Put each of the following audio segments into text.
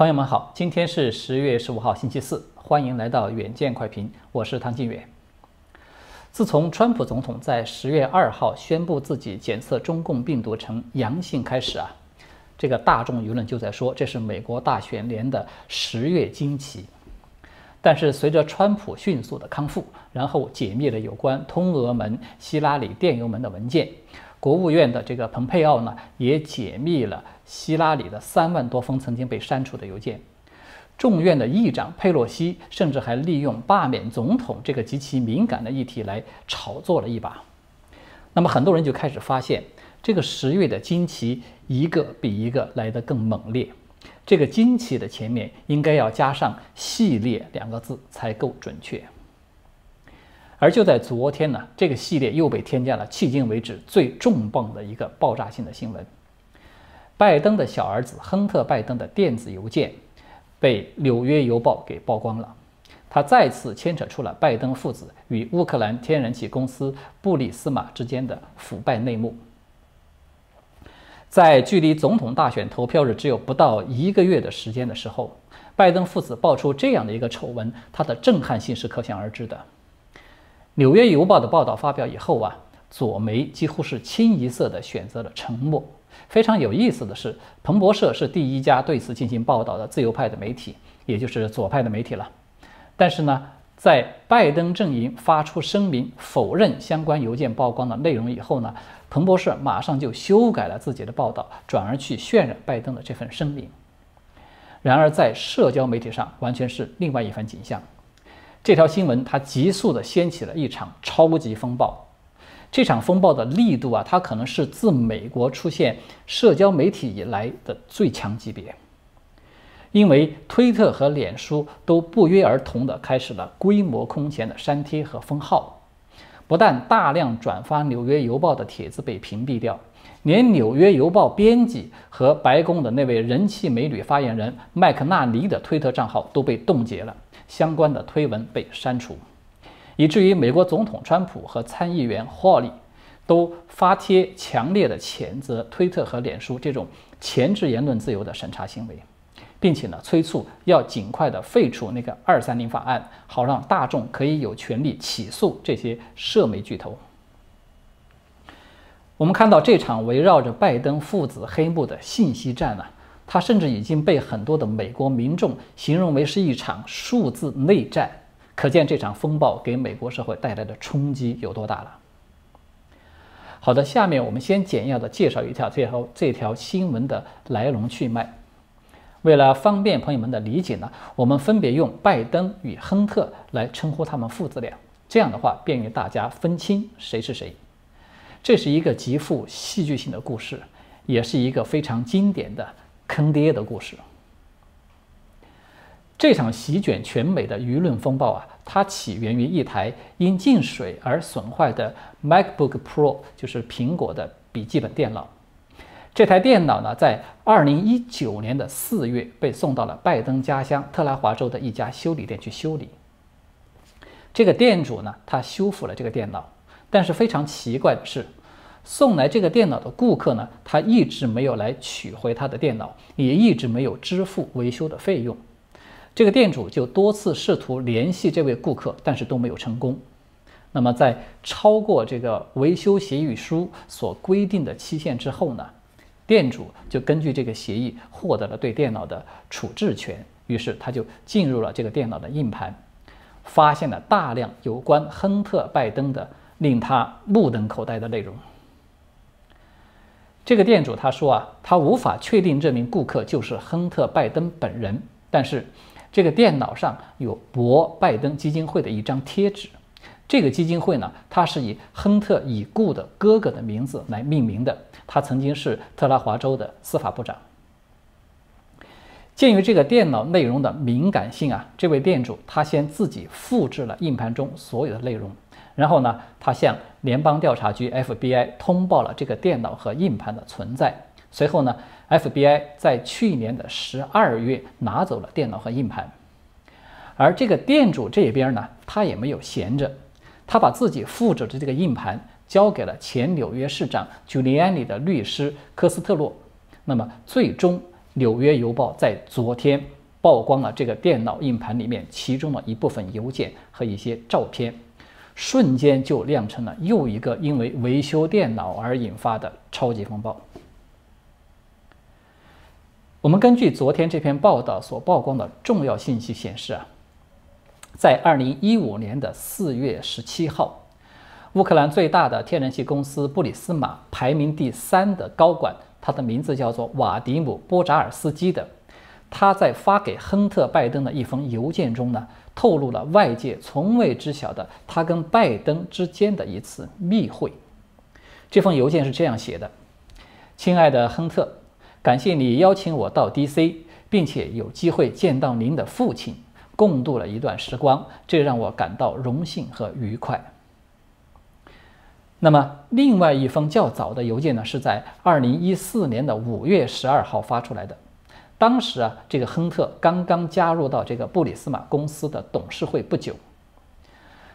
朋友们好，今天是十月十五号，星期四，欢迎来到远见快评，我是唐晋远。自从川普总统在十月二号宣布自己检测中共病毒呈阳性开始啊，这个大众舆论就在说这是美国大选年的十月惊奇。但是随着川普迅速的康复，然后解密了有关通俄门、希拉里电邮门的文件。国务院的这个蓬佩奥呢，也解密了希拉里的三万多封曾经被删除的邮件。众院的议长佩洛西甚至还利用罢免总统这个极其敏感的议题来炒作了一把。那么很多人就开始发现，这个十月的惊奇一个比一个来得更猛烈。这个惊奇的前面应该要加上“系列”两个字才够准确。而就在昨天呢，这个系列又被添加了迄今为止最重磅的一个爆炸性的新闻：拜登的小儿子亨特·拜登的电子邮件被《纽约邮报》给曝光了。他再次牵扯出了拜登父子与乌克兰天然气公司布里斯马之间的腐败内幕。在距离总统大选投票日只有不到一个月的时间的时候，拜登父子爆出这样的一个丑闻，它的震撼性是可想而知的。纽约邮报的报道发表以后啊，左媒几乎是清一色的选择了沉默。非常有意思的是，彭博社是第一家对此进行报道的自由派的媒体，也就是左派的媒体了。但是呢，在拜登阵营发出声明否认相关邮件曝光的内容以后呢，彭博社马上就修改了自己的报道，转而去渲染拜登的这份声明。然而，在社交媒体上完全是另外一番景象。这条新闻它急速地掀起了一场超级风暴，这场风暴的力度啊，它可能是自美国出现社交媒体以来的最强级别。因为推特和脸书都不约而同的开始了规模空前的删帖和封号，不但大量转发《纽约邮报》的帖子被屏蔽掉，连《纽约邮报》编辑和白宫的那位人气美女发言人麦克纳尼的推特账号都被冻结了。相关的推文被删除，以至于美国总统川普和参议员霍利都发帖强烈的谴责推特和脸书这种前置言论自由的审查行为，并且呢催促要尽快的废除那个二三零法案，好让大众可以有权利起诉这些社媒巨头。我们看到这场围绕着拜登父子黑幕的信息战呢。它甚至已经被很多的美国民众形容为是一场数字内战，可见这场风暴给美国社会带来的冲击有多大了。好的，下面我们先简要的介绍一下最后这条新闻的来龙去脉。为了方便朋友们的理解呢，我们分别用拜登与亨特来称呼他们父子俩，这样的话便于大家分清谁是谁。这是一个极富戏剧性的故事，也是一个非常经典的。坑爹的故事。这场席卷全美的舆论风暴啊，它起源于一台因进水而损坏的 MacBook Pro，就是苹果的笔记本电脑。这台电脑呢，在2019年的4月被送到了拜登家乡特拉华州的一家修理店去修理。这个店主呢，他修复了这个电脑，但是非常奇怪的是。送来这个电脑的顾客呢，他一直没有来取回他的电脑，也一直没有支付维修的费用。这个店主就多次试图联系这位顾客，但是都没有成功。那么在超过这个维修协议书所规定的期限之后呢，店主就根据这个协议获得了对电脑的处置权。于是他就进入了这个电脑的硬盘，发现了大量有关亨特·拜登的令他目瞪口呆的内容。这个店主他说啊，他无法确定这名顾客就是亨特·拜登本人，但是这个电脑上有博拜登基金会的一张贴纸。这个基金会呢，它是以亨特已故的哥哥的名字来命名的。他曾经是特拉华州的司法部长。鉴于这个电脑内容的敏感性啊，这位店主他先自己复制了硬盘中所有的内容。然后呢，他向联邦调查局 FBI 通报了这个电脑和硬盘的存在。随后呢，FBI 在去年的十二月拿走了电脑和硬盘。而这个店主这边呢，他也没有闲着，他把自己负责的这个硬盘交给了前纽约市长 Giuliani 的律师科斯特洛。那么最终纽约邮报在昨天曝光了这个电脑硬盘里面其中的一部分邮件和一些照片，瞬间就酿成了又一个因为维修电脑而引发的超级风暴。我们根据昨天这篇报道所曝光的重要信息显示啊，在二零一五年的四月十七号，乌克兰最大的天然气公司布里斯马排名第三的高管，他的名字叫做瓦迪姆·波扎尔斯基的，他在发给亨特·拜登的一封邮件中呢，透露了外界从未知晓的他跟拜登之间的一次密会。这封邮件是这样写的：“亲爱的亨特。”感谢你邀请我到 DC，并且有机会见到您的父亲，共度了一段时光，这让我感到荣幸和愉快。那么，另外一封较早的邮件呢，是在2014年的5月12号发出来的。当时啊，这个亨特刚刚加入到这个布里斯马公司的董事会不久。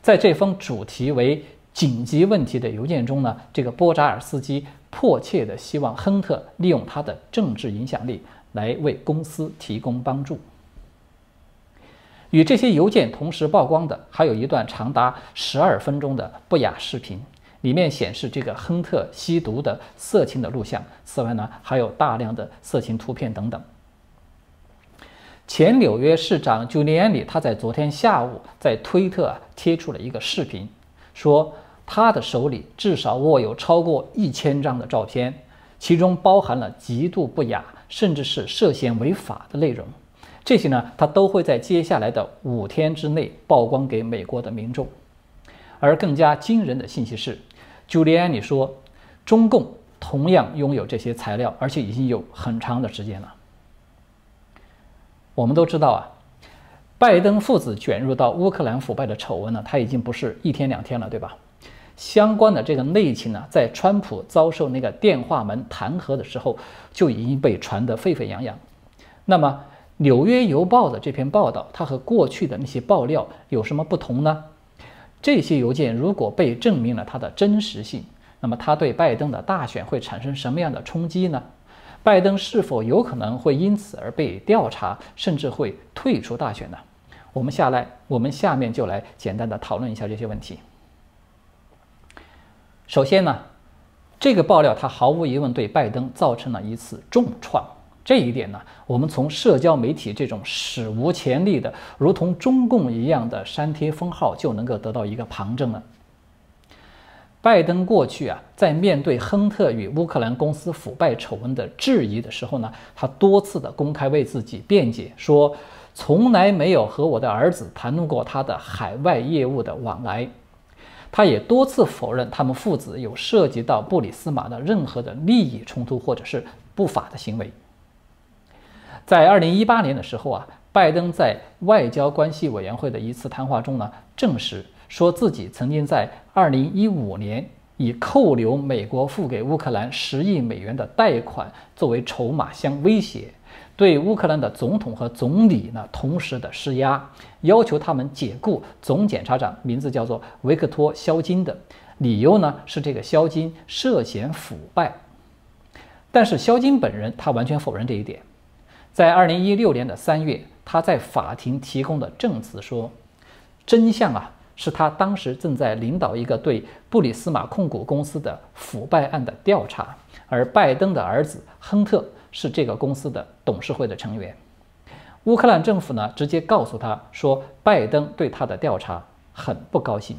在这封主题为“紧急问题”的邮件中呢，这个波扎尔斯基。迫切地希望亨特利用他的政治影响力来为公司提供帮助。与这些邮件同时曝光的，还有一段长达十二分钟的不雅视频，里面显示这个亨特吸毒的色情的录像。此外呢，还有大量的色情图片等等。前纽约市长朱利安里他在昨天下午在推特啊贴出了一个视频，说。他的手里至少握有超过一千张的照片，其中包含了极度不雅，甚至是涉嫌违法的内容。这些呢，他都会在接下来的五天之内曝光给美国的民众。而更加惊人的信息是，朱利安尼说，中共同样拥有这些材料，而且已经有很长的时间了。我们都知道啊，拜登父子卷入到乌克兰腐败的丑闻呢，他已经不是一天两天了，对吧？相关的这个内情呢，在川普遭受那个电话门弹劾的时候，就已经被传得沸沸扬扬。那么，《纽约邮报》的这篇报道，它和过去的那些爆料有什么不同呢？这些邮件如果被证明了它的真实性，那么它对拜登的大选会产生什么样的冲击呢？拜登是否有可能会因此而被调查，甚至会退出大选呢？我们下来，我们下面就来简单的讨论一下这些问题。首先呢，这个爆料它毫无疑问对拜登造成了一次重创。这一点呢，我们从社交媒体这种史无前例的如同中共一样的删帖封号就能够得到一个旁证了。拜登过去啊，在面对亨特与乌克兰公司腐败丑闻的质疑的时候呢，他多次的公开为自己辩解，说从来没有和我的儿子谈论过他的海外业务的往来。他也多次否认他们父子有涉及到布里斯马的任何的利益冲突或者是不法的行为。在二零一八年的时候啊，拜登在外交关系委员会的一次谈话中呢，证实说自己曾经在二零一五年以扣留美国付给乌克兰十亿美元的贷款作为筹码相威胁。对乌克兰的总统和总理呢，同时的施压，要求他们解雇总检察长，名字叫做维克托·肖金的，理由呢是这个肖金涉嫌腐败。但是肖金本人他完全否认这一点。在二零一六年的三月，他在法庭提供的证词说，真相啊是他当时正在领导一个对布里斯马控股公司的腐败案的调查，而拜登的儿子亨特。是这个公司的董事会的成员。乌克兰政府呢，直接告诉他说，拜登对他的调查很不高兴。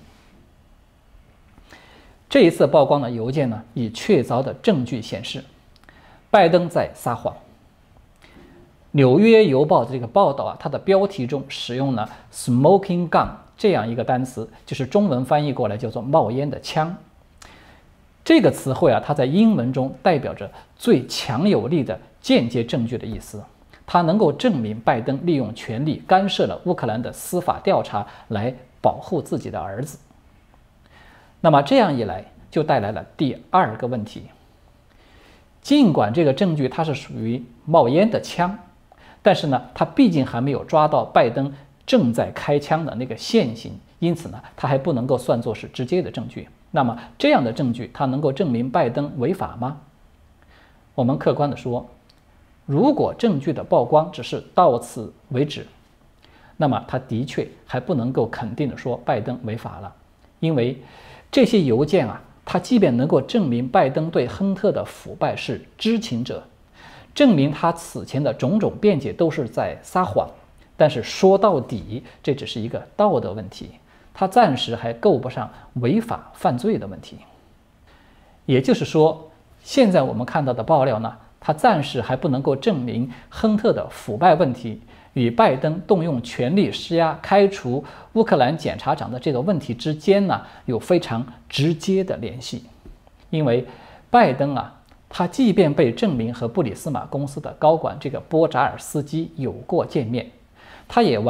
这一次曝光的邮件呢，以确凿的证据显示，拜登在撒谎。纽约邮报的这个报道啊，它的标题中使用了 “smoking gun” 这样一个单词，就是中文翻译过来叫做“冒烟的枪”。这个词汇啊，它在英文中代表着最强有力的间接证据的意思。它能够证明拜登利用权力干涉了乌克兰的司法调查，来保护自己的儿子。那么这样一来，就带来了第二个问题。尽管这个证据它是属于冒烟的枪，但是呢，它毕竟还没有抓到拜登正在开枪的那个现行，因此呢，它还不能够算作是直接的证据。那么这样的证据，它能够证明拜登违法吗？我们客观的说，如果证据的曝光只是到此为止，那么他的确还不能够肯定的说拜登违法了，因为这些邮件啊，他即便能够证明拜登对亨特的腐败是知情者，证明他此前的种种辩解都是在撒谎，但是说到底，这只是一个道德问题，他暂时还够不上违法犯罪的问题。也就是说，现在我们看到的爆料呢？他暂时还不能够证明亨特的腐败问题与拜登动用权力施压开除乌克兰检察长的这个问题之间呢有非常直接的联系，因为拜登啊，他即便被证明和布里斯马公司的高管这个波扎尔斯基有过见面，他也完